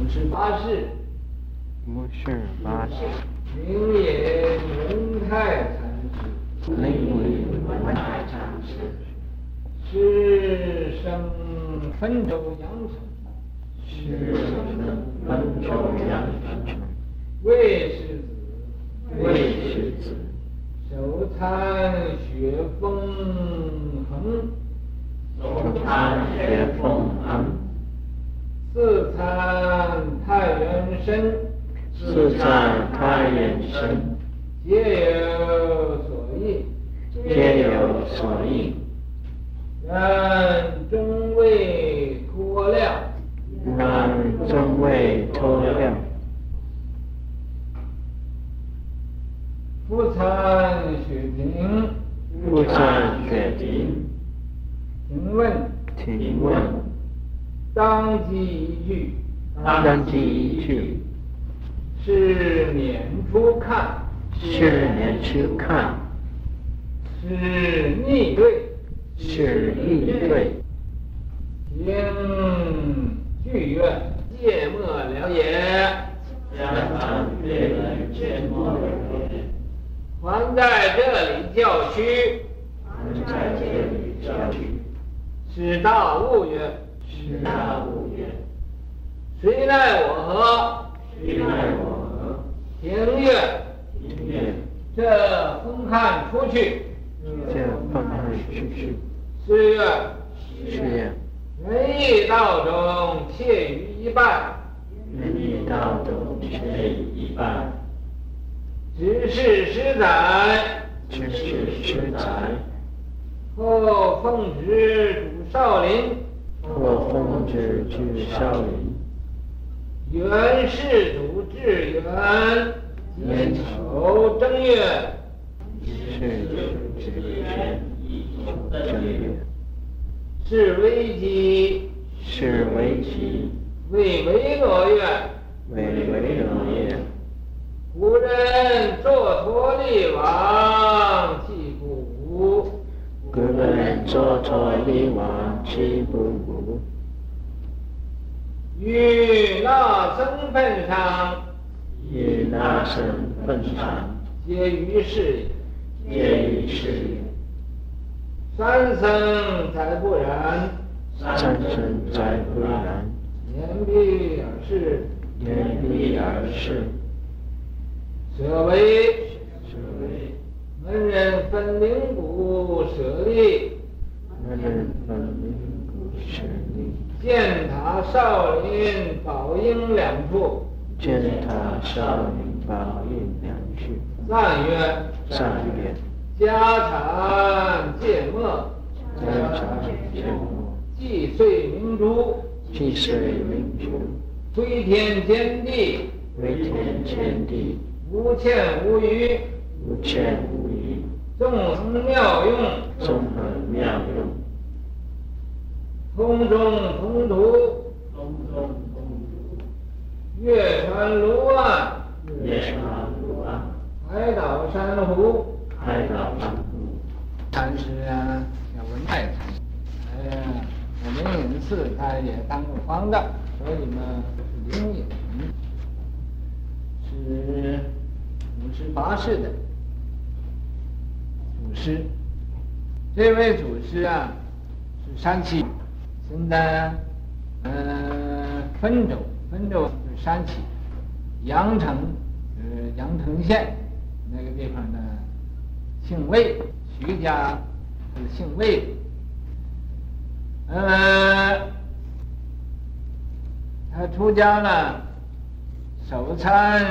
五十八世，五十八世，名也蒙太禅师，名也蒙太禅师，是生汾州阳城，是生汾州阳城，魏世子，魏世子，手参雪峰恒，首参雪峰恒。四参太元神，四参太元神，皆有所应，皆有所应。然终未脱量，然终未脱量。不参雪亭，不参雪亭。请问，请问。当机一句，当机一句，是年初看，是年初看，是逆对，是逆对。听剧院芥末了也，还在这里教区，还在这里教区，是大悟曰。是大悟曰：“谁奈我何？谁奈我何？庭月，庭月：这风汉出去。这风汉出去。是月：是曰：仁义道中，窃于一半。仁义道中，窃于一半。只是十载。只是十载。后奉旨主少林。”或奉旨去少林，元世祖至元，乙丑正月，是至元，正月，是危机，是为吉，为维罗月，为维罗月。古人作托利王祭不武。古人作托利王祭不，于那身份上，与那身份上，皆于是也，皆于是也。三生才不然，三生才不然。言必而是，言必而是。舍为，舍为。门人分灵骨舍利，门人分灵骨舍利。建塔少林宝应两处，建塔少林宝应两处。赞曰：赞曰：家产芥末，家产芥末。既遂明珠，既遂明珠。飞天揭地，飞天揭地。无欠无余，无欠无余。纵横妙用，纵横妙用，空中通途，通中通途，月穿卢岸，月穿卢岸，海岛珊瑚，海倒山湖。禅师啊，叫文太禅。哎呀，我们隐寺他也当过方丈，所以嘛，是灵隐，是五十八世的。祖师，这位祖师啊，是山西，现在，嗯、呃，汾州，汾州是山西，阳城，呃，阳城县那个地方呢，姓魏，徐家，是姓魏，呃，他出家了，首参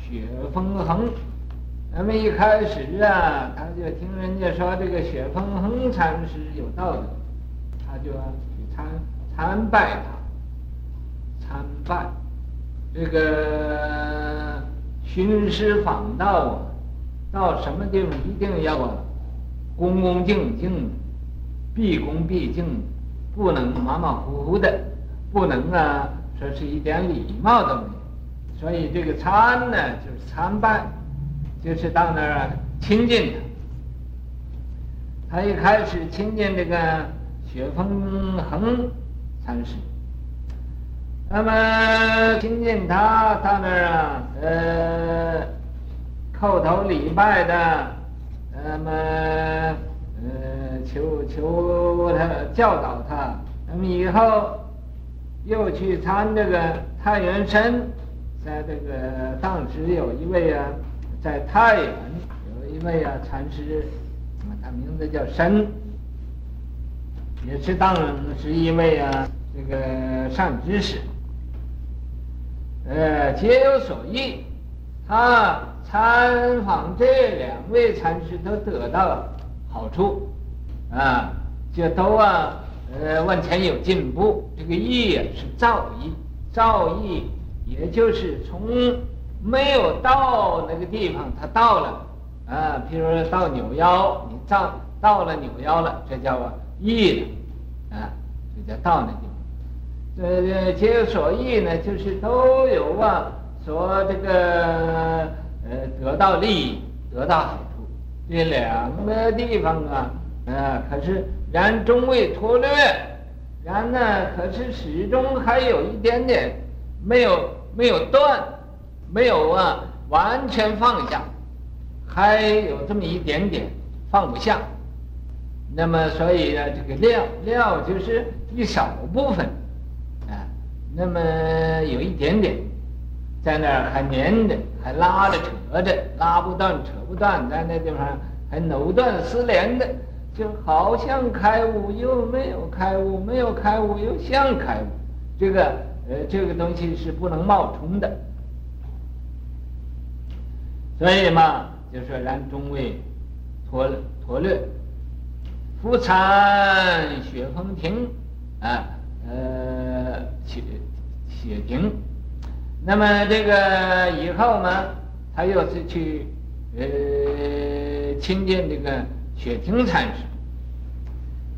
雪峰恒。那么一开始啊，他就听人家说这个雪峰恒禅师有道德，他就参参拜他，参拜这个寻师访道啊，到什么地方一定要，恭恭敬敬，毕恭毕敬，不能马马虎虎的，不能啊说是一点礼貌都没有。所以这个参呢，就是参拜。就是到那儿亲近他，他一开始亲近这个雪峰恒禅师，那么听见他，他那儿啊，呃，叩头礼拜的，那么呃，求求他教导他。那么以后又去参这个太原神，在这个当时有一位啊，在太原有一位啊禅师，他名字叫申，也是当时因为啊这个善知识。呃，皆有所益，他参访这两位禅师都得到了好处，啊，就都啊，呃，往前有进步。这个益啊是造诣，造诣也就是从没有到那个地方，他到了，啊，譬如说到扭腰，你到到了扭腰了，这叫啊异了，啊，这叫道那地方。呃，皆有所异呢，就是都有啊，说这个呃得到利益，得到好处，这两个地方啊，啊，可是然终未脱略，然呢，可是始终还有一点点没有没有断，没有啊完全放下，还有这么一点点放不下。那么所以呢，这个料料就是一少部分。啊那么有一点点，在那儿还粘着，还拉着扯着，拉不断，扯不断，在那地方还藕断丝连的，就好像开悟又没有开悟，没有开悟又像开悟，这个呃这个东西是不能冒充的。所以嘛，就说然终未脱脱略，不参雪峰亭啊。呃，雪雪亭，那么这个以后呢，他又是去呃亲近这个雪亭禅师。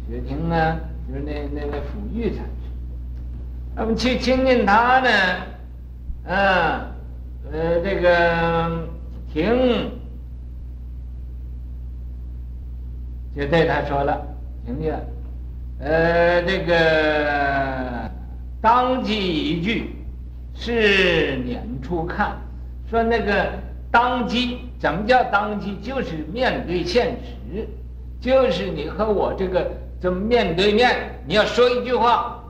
雪亭呢，就是那那个抚育禅师。那么去亲近他呢，啊，呃，这个亭就对他说了，亭子。呃，这个当机一句，是年初看，说那个当机，怎么叫当机？就是面对现实，就是你和我这个这么面对面，你要说一句话，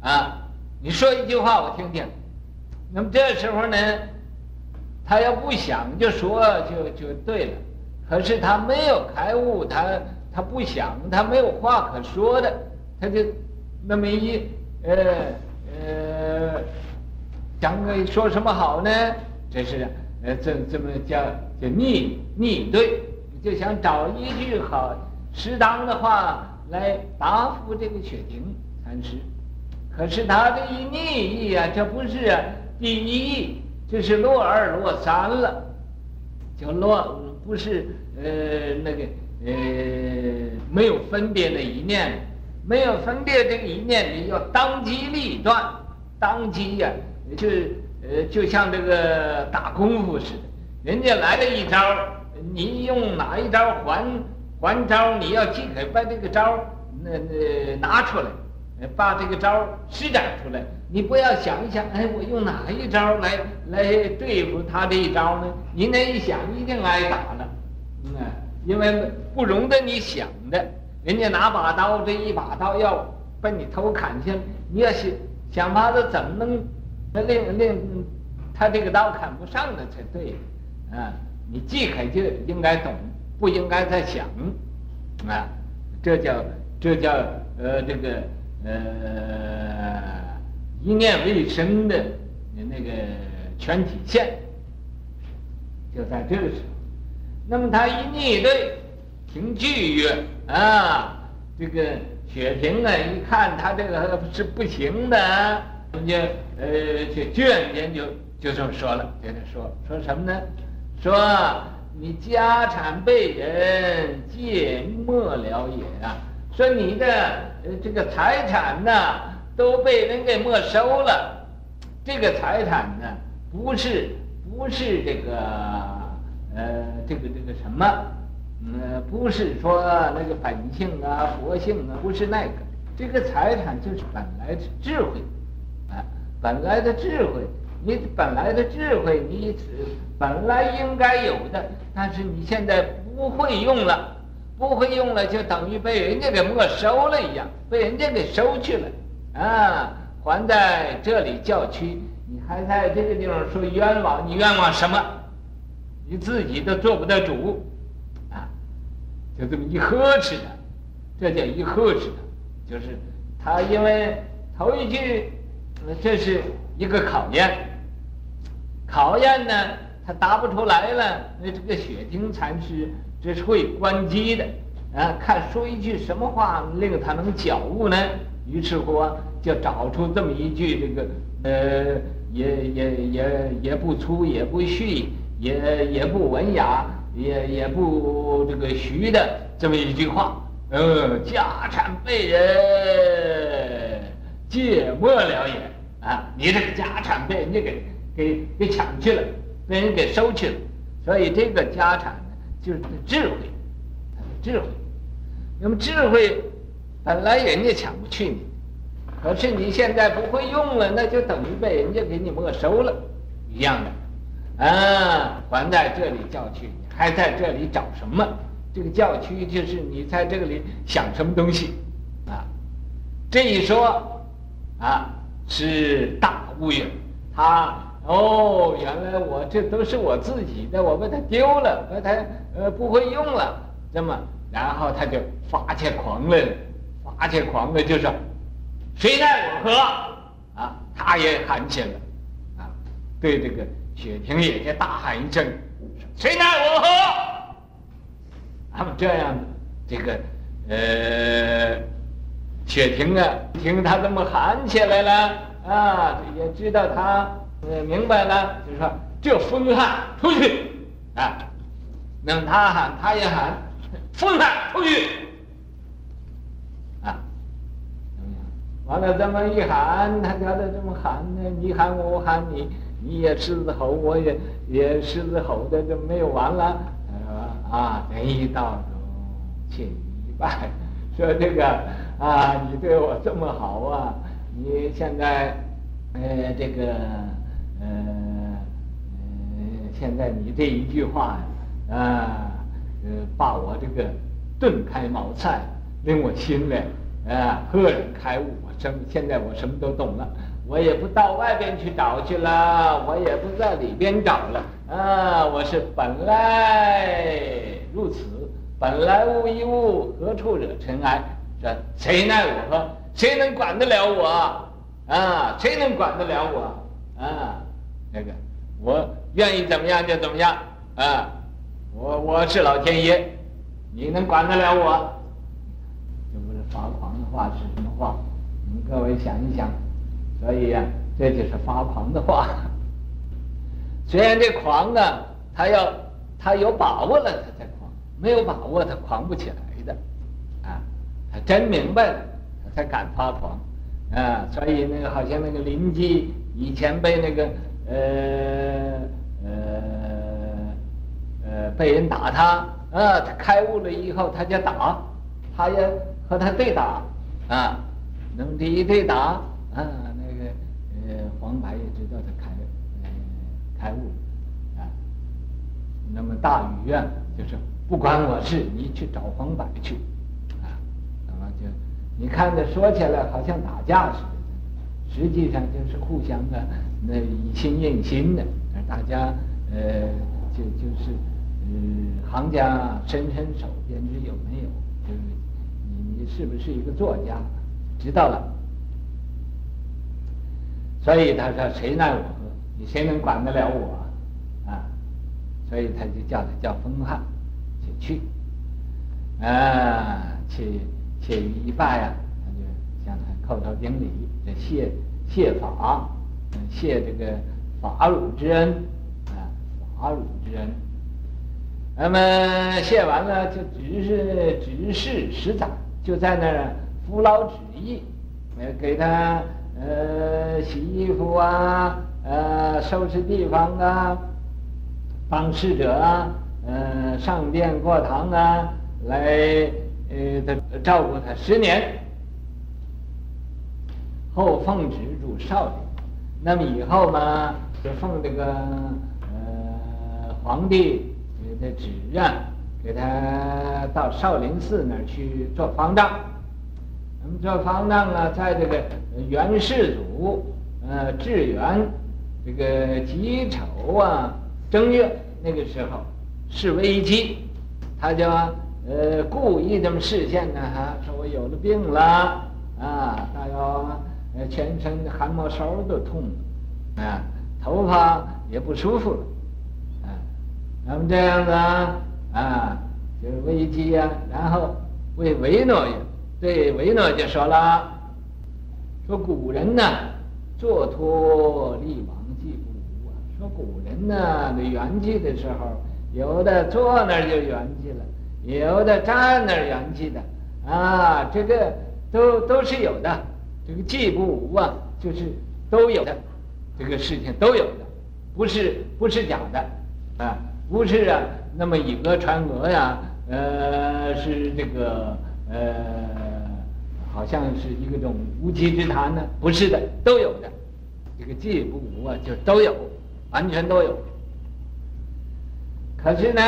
啊，你说一句话我听听。那么这时候呢，他要不想就说就就对了，可是他没有开悟，他。他不想，他没有话可说的，他就那么一呃呃，想说什么好呢？这是呃这这么叫叫逆逆对，就想找一句好适当的话来答复这个雪婷禅师。可是他这一逆意啊，这不是第一，这是落二落三了，就落不是呃那个。呃，没有分别的一念，没有分别这个一念，你要当机立断，当机呀、就呃，就像这个打功夫似的，人家来了一招，你用哪一招还还招？你要即刻把这个招那那拿出来，把这个招施展出来。你不要想一想，哎，我用哪一招来来对付他这一招呢？你那一想，一定挨打了，嗯。因为不容得你想的，人家拿把刀，这一把刀要把你头砍下来，你要想想法子怎么能令令他这个刀砍不上的才对，啊，你既肯就应该懂，不应该再想，啊，这叫这叫呃这个呃一念为生的那个全体现，就在这个时候。那么他一逆对，凭据曰啊，这个雪亭啊，一看他这个是不行的，人家呃就居然间就就这么说了，就这说说什么呢？说你家产被人借没了也啊，说你的呃这个财产呢都被人给没收了，这个财产呢不是不是这个。呃，这个这个什么，呃，不是说那个本性啊、佛性啊，不是那个，这个财产就是本来的智慧，啊，本来的智慧，你本来的智慧，你本来应该有的，但是你现在不会用了，不会用了，就等于被人家给没收了一样，被人家给收去了，啊，还在这里叫屈，你还在这个地方说冤枉，你冤枉什么？你自己都做不得主，啊，就这么一呵斥他，这叫一呵斥他，就是他因为头一句。这是一个考验，考验呢，他答不出来了，那这个雪亭禅师这是会关机的，啊，看说一句什么话令他能觉悟呢？于是乎就找出这么一句这个，呃，也也也也不粗也不细，也也不文雅，也也不这个虚的这么一句话，呃，家产被人借没了也。啊，你这个家产被人家给给给抢去了，被人给收去了，所以这个家产，就是智慧，他的智慧。那么智慧本来人家抢不去你，可是你现在不会用了，那就等于被人家给你没收了，一样的。啊，还在这里叫屈，你还在这里找什么？这个叫屈就是你在这里想什么东西啊？这一说啊。是大悟也，他哦，原来我这都是我自己的，我把它丢了，把它呃不会用了，那么，然后他就发起狂来了，发起狂来就说，谁奈我何？啊，他也喊起来了，啊，对这个雪婷也就大喊一声，谁奈我何？他们这样，这个呃。雪婷啊，听他这么喊起来了啊，也知道他呃明白了，就说这疯汉出去啊，那他喊他也喊，疯汉出去啊，完了这么一喊，他叫他这么喊呢，你喊我，我喊你，你也狮子吼，我也也狮子吼的就没有完了，啊，人一道中，且一拜，说这个。啊，你对我这么好啊！你现在，呃，这个，呃，呃，现在你这一句话呀，啊，呃，把我这个顿开茅塞，令我心里啊赫然开悟。我什现在我什么都懂了，我也不到外边去找去了，我也不在里边找了。啊，我是本来如此，本来无一物，何处惹尘埃？这谁奈我何？谁能管得了我？啊，谁能管得了我？啊，那个，我愿意怎么样就怎么样。啊，我我是老天爷，你能管得了我？这不是发狂的话是什么话？你们各位想一想。所以呀、啊，这就是发狂的话。虽然这狂啊，他要他有把握了，他才狂；没有把握，他狂不起来的。啊。他真明白了，他才敢发狂，啊！所以那个好像那个邻居以前被那个呃呃呃被人打他，啊，他开悟了以后他就打，他也和他对打，啊，那么这一对打，啊，那个呃黄白也知道他开呃开悟，啊，那么大禹啊就是不关我事，你去找黄白去。啊，那么就你看着说起来好像打架似的，实际上就是互相的那以心应心的，大家呃就就是嗯行家伸伸手便知有没有，就是你你是不是一个作家，知道了。所以他说谁奈我何？你谁能管得了我啊？所以他就叫他叫风汉，且去啊去。去一拜呀，他就向他叩头顶礼，谢谢法，谢这个法乳之恩，啊，法乳之恩。那么谢完了，就只是只是实在，就在那儿服劳旨意，呃，给他呃洗衣服啊，呃收拾地方啊，帮侍者啊，呃上殿过堂啊，来。呃，照顾他十年，后奉旨入少林，那么以后嘛，就奉这个呃皇帝的旨啊，给他到少林寺那儿去做方丈。那么做方丈啊，在这个元世祖呃至元这个己丑啊正月那个时候是危机，他就呃故意这么示现呢，哈，说我有了病了啊，大要。呃，全身汗毛梢都痛了，啊，头发也不舒服了，啊，那么这样子啊，啊，就是危机呀。然后为维诺也对维诺就说了，说古人呢，坐脱力亡计不无啊。说古人呢，这圆寂的时候，有的坐那儿就圆寂了，有的站那儿圆寂的，啊，这个都都是有的。这个计不无啊，就是都有的，这个事情都有的，不是不是假的，啊，不是啊，那么以讹传讹呀，呃，是这个呃，好像是一个种无稽之谈呢，不是的，都有的，这个计不无啊，就都有，完全都有。可是呢，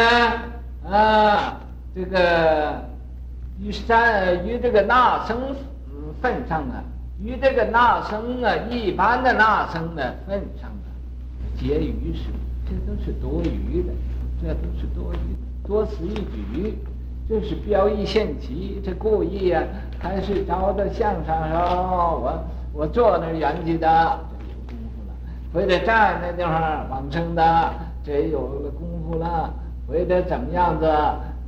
啊，这个于善于这个那僧份上啊。与这个纳僧啊，一般的纳僧的份上啊，皆于事，这都是多余的，这都是多余的，多此一举，这是标一献奇，这故意、啊，还是照着相上说，我我坐那儿圆寂的，这有功夫了；或者站那地方往生的，这也有了功夫了；或者怎么样子，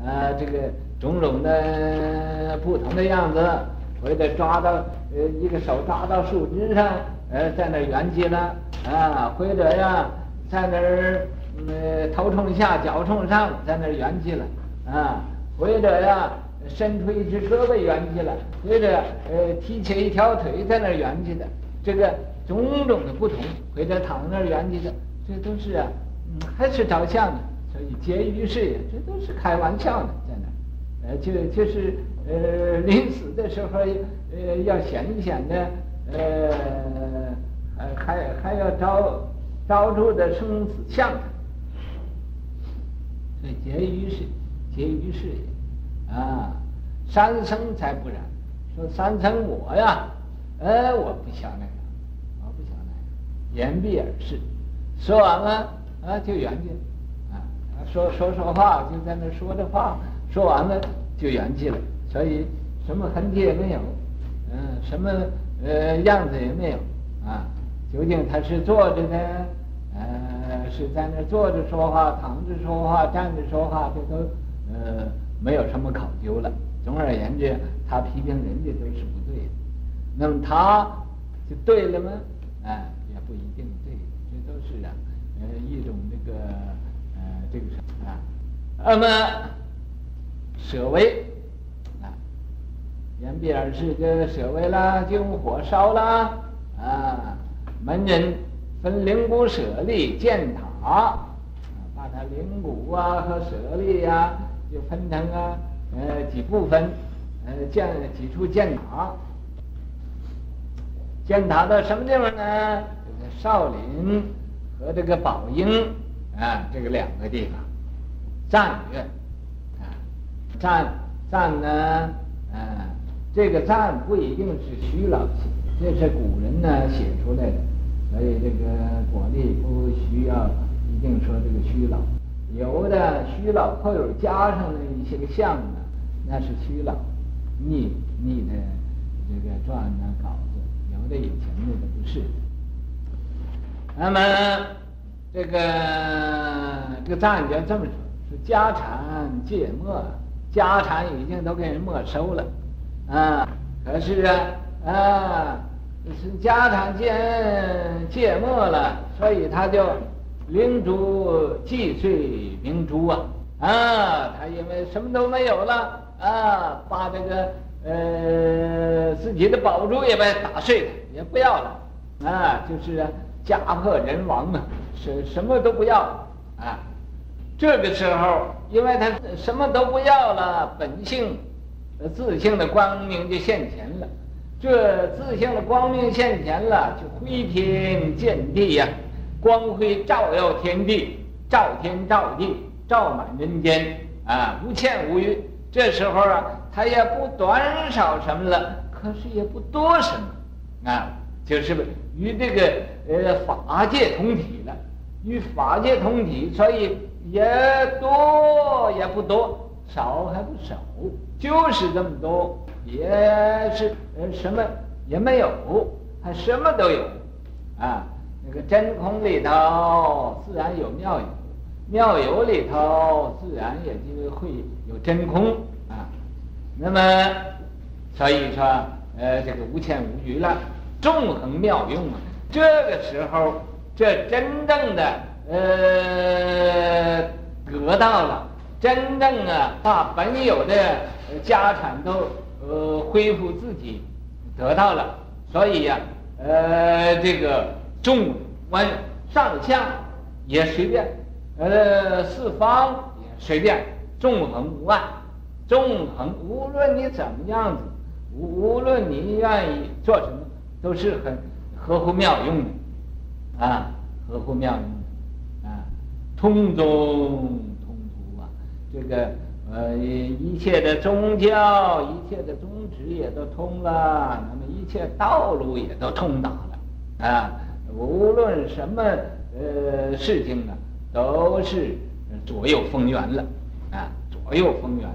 呃，这个种种的不同的样子。或者抓到呃一个手抓到树枝上，呃在那儿圆寂了啊，或者呀在那儿呃头冲下脚冲上，在那儿圆寂了啊，或者呀伸出一只胳膊圆寂了，或者呃提起一条腿在那圆寂的，这个种种的不同，或者躺那儿圆寂的，这都是啊，嗯还是照相的，所以皆于事也，这都是开玩笑的，在那，呃就就是。呃，临死的时候，呃，要显一显的，呃，还还还要招招住的生死相，所以皆于事，皆于事也，啊，三生才不然，说三生我呀，呃，我不想那个，我不想那个，言毕而逝，说完了啊就圆寂，啊，说说说话就在那说着话，说完了就圆寂了。所以什么痕迹也没有，嗯，什么呃样子也没有啊？究竟他是坐着呢，呃，是在那坐着说话，躺着说话，站着说话，这都呃没有什么考究了。总而言之，他批评人家都是不对的。那么他就对了吗？啊，也不一定对，这都是啊，呃，一种这个呃这个什么啊？那么舍为。言毕而逝，这个舍为啦，就用火烧了啊！门人分灵骨舍利建塔，把他灵骨啊和舍利呀，就分成啊呃几部分，呃建几处建塔。建塔到什么地方呢？就是少林和这个宝应啊这个两个地方，赞院啊，站站呢啊。这个赞不一定是虚老写的，这是古人呢写出来的，所以这个果粒不需要一定说这个虚老，有的虚老后有加上的一些个像呢，那是虚老拟拟的这个传呢稿子，有的以前那个不是。那么这个这个赞就这么说，说家产皆没，家产已经都给人没收了。啊，可是啊，啊，是家产皆皆没了，所以他就灵珠既碎明珠啊，啊，他因为什么都没有了啊，把这个呃自己的宝珠也被打碎了，也不要了，啊，就是，家破人亡啊，什什么都不要啊，这个时候，因为他什么都不要了，本性。自性的光明就现前了，这自性的光明现前了，就辉天见地呀，光辉照耀天地，照天照地，照满人间。啊，无欠无余。这时候啊，他也不短少什么了，可是也不多什么。啊，就是与这个呃法界同体了，与法界同体，所以也多也不多，少还不少，就是这么多。也是呃什么也没有，还什么都有，啊，那个真空里头自然有妙有，妙有里头自然也就会有真空啊。那么所以说呃这个无欠无余了，纵横妙用啊。这个时候这真正的呃得到了，真正啊把本有的家产都。呃，恢复自己得到了，所以呀、呃，这个纵观上下也随便，呃，四方也随便，纵横无碍，纵横无论你怎么样子，无无论你愿意做什么，都是很合乎妙用的，啊，合乎妙用的，啊，通中通途啊，这个。呃，一切的宗教，一切的宗旨也都通了，那么一切道路也都通达了，啊，无论什么呃事情呢，都是左右逢源了，啊，左右逢源，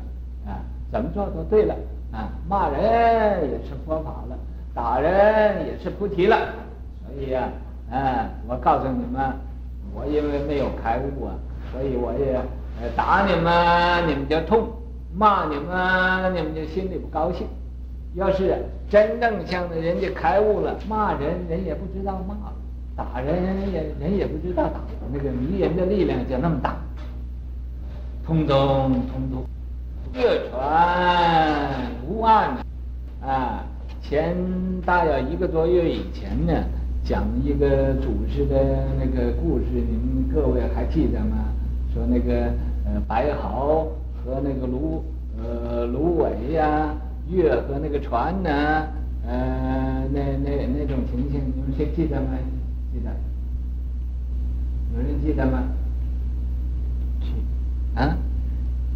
啊，怎么做都对了，啊，骂人也是佛法了，打人也是菩提了，所以呀、啊，啊，我告诉你们，我因为没有开悟啊，所以我也。打你们，你们就痛；骂你们，你们就心里不高兴。要是真正像人家开悟了，骂人人也不知道骂，打人人也人也不知道打。那个迷人的力量就那么大，通中通通，月传无碍啊！前大约一个多月以前呢，讲一个祖师的那个故事，你们各位还记得吗？说那个。呃，白毫和那个芦呃芦苇呀，月和那个船呢，呃，那那那种情形，你们谁记得吗？记得？有人记得吗？记啊？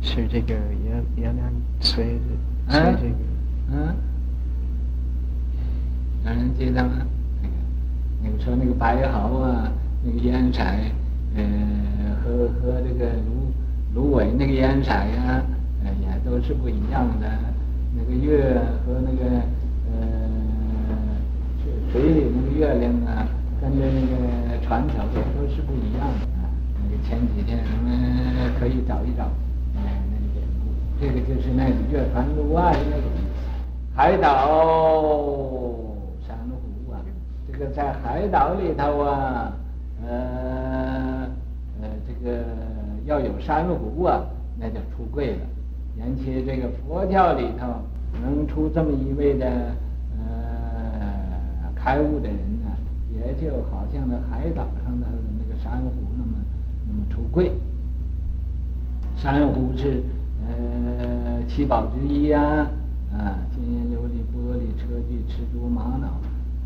是这个月月亮随着随这个。嗯？有人记得吗？那个，你们说那个白毫啊，那个烟彩，呃，和和这个芦。芦苇那个烟彩呀，呃，也都是不一样的。那个月和那个呃水里那个月亮啊，跟着那个船头也都是不一样的啊。那个前几天我们可以找一找，呃，那个典故。这个就是那个月船路外那个海岛珊瑚啊。这个在海岛里头啊，呃呃这个。要有珊瑚啊，那就出贵了。尤其这个佛教里头能出这么一位的呃开悟的人呢，也就好像那海岛上的那个珊瑚那么那么出贵。珊瑚是呃七宝之一呀，啊，金银琉璃玻璃硨磲赤珠玛瑙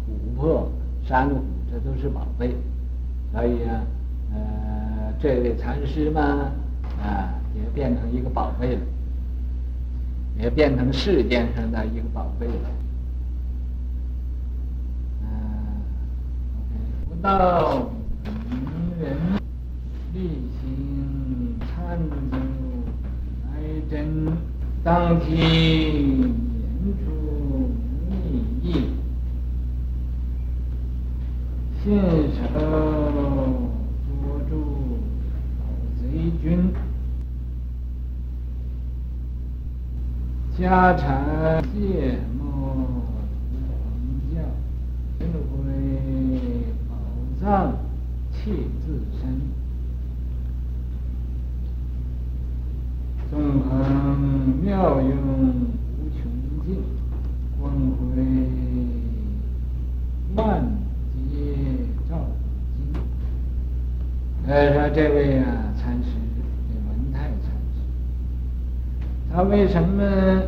琥珀珊瑚，这都是宝贝，所以啊，呃。这位禅师嘛，啊，也变成一个宝贝了，也变成世间上的一个宝贝了。嗯、啊，不道名人力行参究来真当体言出密意，信君家产戒莫同教，轮回宝藏切自身，纵横妙用无穷尽，光辉万劫照金。呃，说这位啊。他为什么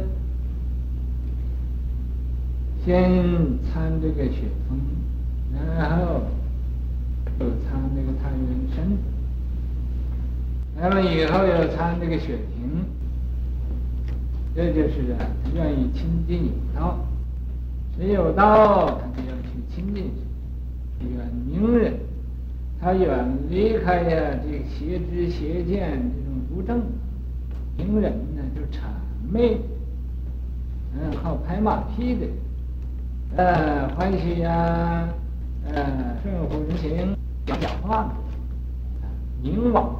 先参这个雪峰，然后又参这个太原神，那么以后又参这个雪亭，这就是啊，他愿意亲近有道，谁有道，他就要去亲近谁，远名人，他远离开呀这个邪知邪见这种不正，名人呢谄媚，嗯，好拍马屁的。呃，欢喜呀，呃，顺乎人情，讲讲话的，明往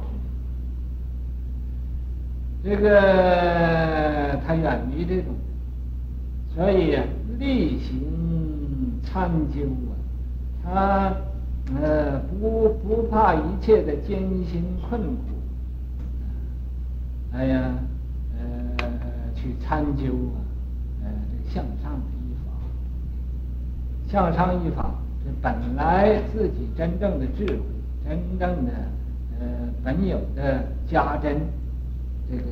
之，这个他远离这种，所以呀，力行参究啊，他呃不不怕一切的艰辛困苦，哎呀，去参究啊，呃这向上的。向上一法，这本来自己真正的智慧，真正的呃本有的家珍，这个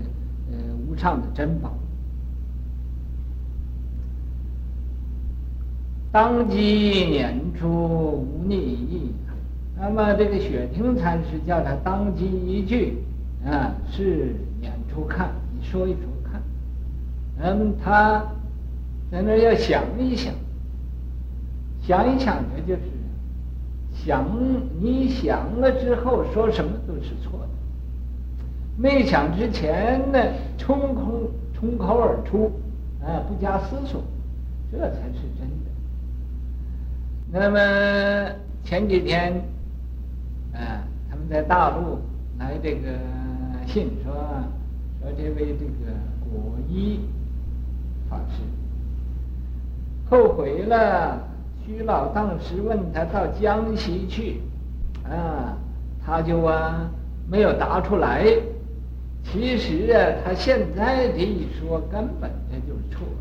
呃无上的珍宝。当机拈出无逆意，那么这个雪亭禅师叫他当机一句啊，是拈出看，你说一说，那么他在那要想一想。想一想，这就是想。你想了之后，说什么都是错的。没想之前呢，冲空冲口而出，啊，不加思索，这才是真的。那么前几天，啊，他们在大陆来这个信说，说这位这个果一法师后悔了。徐老当时问他到江西去，啊，他就啊没有答出来。其实啊，他现在这一说根本他就是错了，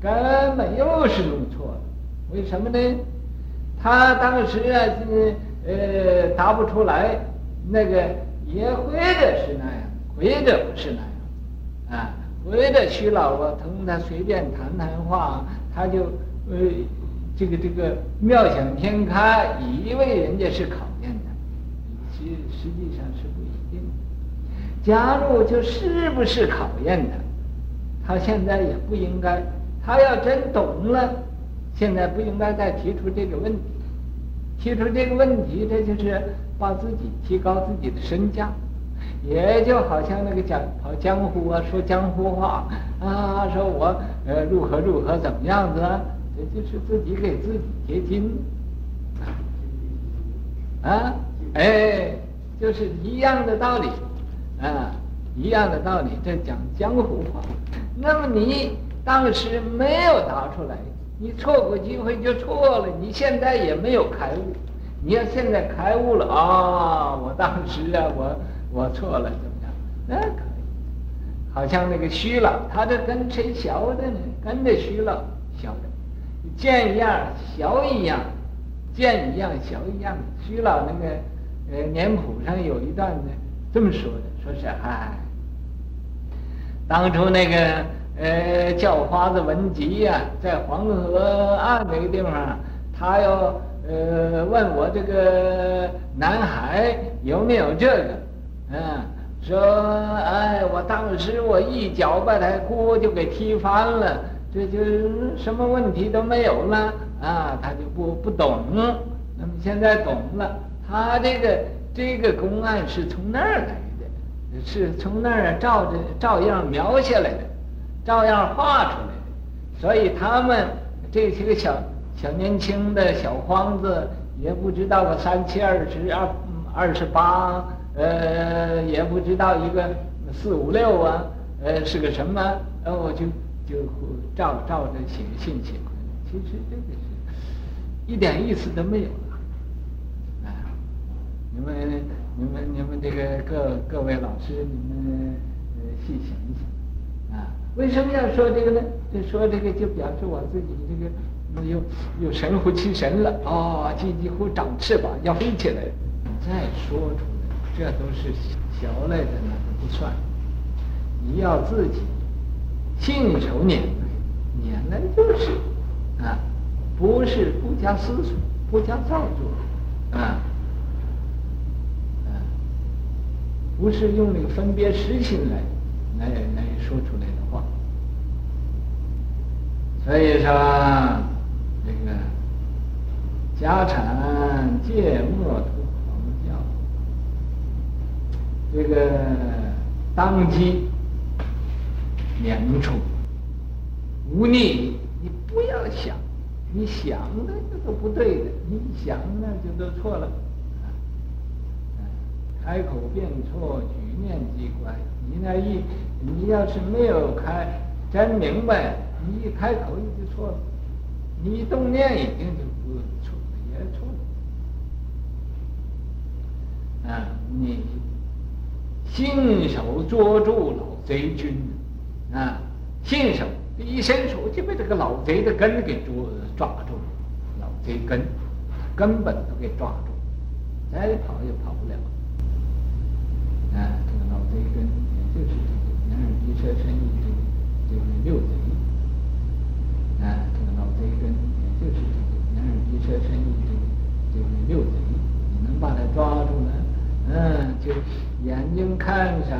根本又是弄错了。为什么呢？他当时啊，呃，答不出来，那个也会的是那样，或者不是那样，啊，围着徐老啊同他随便谈谈话，他就呃。这个这个妙想天开，以为人家是考验他，实实际上是不一定。假如就是不是考验他，他现在也不应该。他要真懂了，现在不应该再提出这个问题。提出这个问题，这就是把自己提高自己的身价，也就好像那个讲跑江湖啊，说江湖话啊，说我呃如何如何怎么样子啊。也就是自己给自己贴金，啊，哎，就是一样的道理，啊，一样的道理，这讲江湖话。那么你当时没有答出来，你错过机会就错了。你现在也没有开悟，你要现在开悟了啊，我当时啊，我我错了，怎么样？那可以，好像那个虚老，他这跟谁学的呢？跟着虚老学的。见一样学一样，见一样学一样。虚老那个呃年谱上有一段呢，这么说的，说是哎，当初那个呃叫花子。文集呀，在黄河岸那个地方，他要呃问我这个南海有没有这个，嗯，说哎，我当时我一脚把他锅就给踢翻了。这就什么问题都没有了啊，他就不不懂。那么现在懂了，他这个这个公案是从那儿来的，是从那儿照着照样描下来的，照样画出来的。所以他们这些个小小年轻的小皇子，也不知道个三七二十二二十八，呃，也不知道一个四五六啊，呃，是个什么？然后我就。就照照着写信写，其实这个是一点意思都没有了。啊，你们、你们、你们这个各各位老师，你们呃细想一想，啊，为什么要说这个呢？就说这个就表示我自己这个又又神乎其神了，哦，几几乎长翅膀要飞起来，再说出来，这都是小来的那个不算，你要自己。信手拈来，拈来就是，啊，不是不加思索，不加造作，啊，啊，不是用那个分别实心来来来说出来的话。所以说，这个家产芥末，这个当机念处无逆。你不要想，你想的这都不对的，你想那就都错了。开口便错，举念即乖。你那一，你要是没有开真明白，你一开口你就错了，你一动念已经就不错了，也错了。啊，你信手捉住老贼军，啊，信手。一伸手就被这个老贼的根给捉抓住了，老贼根根本都给抓住，再跑也跑不了。啊，这个老贼根也就是这个眼耳鼻舌身意这个这个六贼。啊，这个老贼根也就是这个眼耳鼻舌身意这个这个六贼，你能把它抓住呢？嗯，就眼睛看色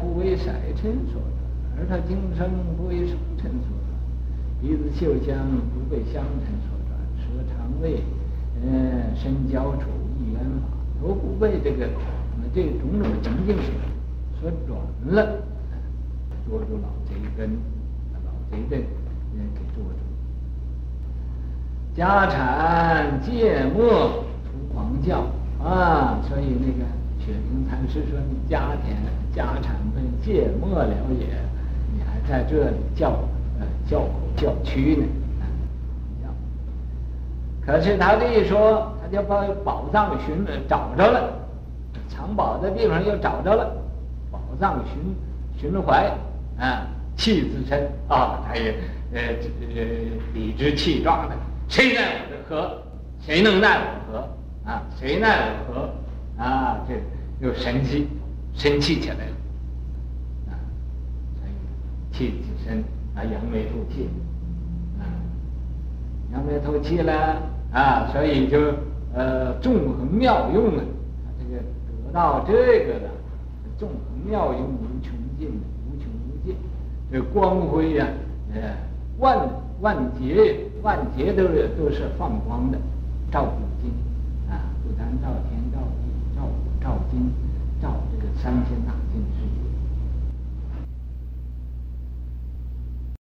不为色尘所转，而他听声不为声尘所转，鼻子嗅香不被香尘所转，舌尝味，嗯，身交触意缘法都不被这个这种种情境所转了，捉住老贼根，把老贼的人给捉住。家产芥末图狂教啊，所以那个雪灵禅师说：“你家田家产被芥末了也。”你还在这里叫呃叫叫屈呢，可是他这一说，他就把宝藏寻找着了，藏宝的地方又找着了，宝藏寻寻怀啊，气自身啊，他也呃呃理直气壮的，谁奈我何？谁能奈我何？啊，谁奈我何？啊，这又生气，生气起来了。啊。气起身啊，扬眉吐气，啊，扬眉吐气了啊，所以就呃纵横妙用啊，这个得到这个的纵横妙用无穷尽，无穷无尽，这光辉呀，呃万万劫万劫都是都是放光的，照古今啊，不单照天。照金照这个三千大千世界。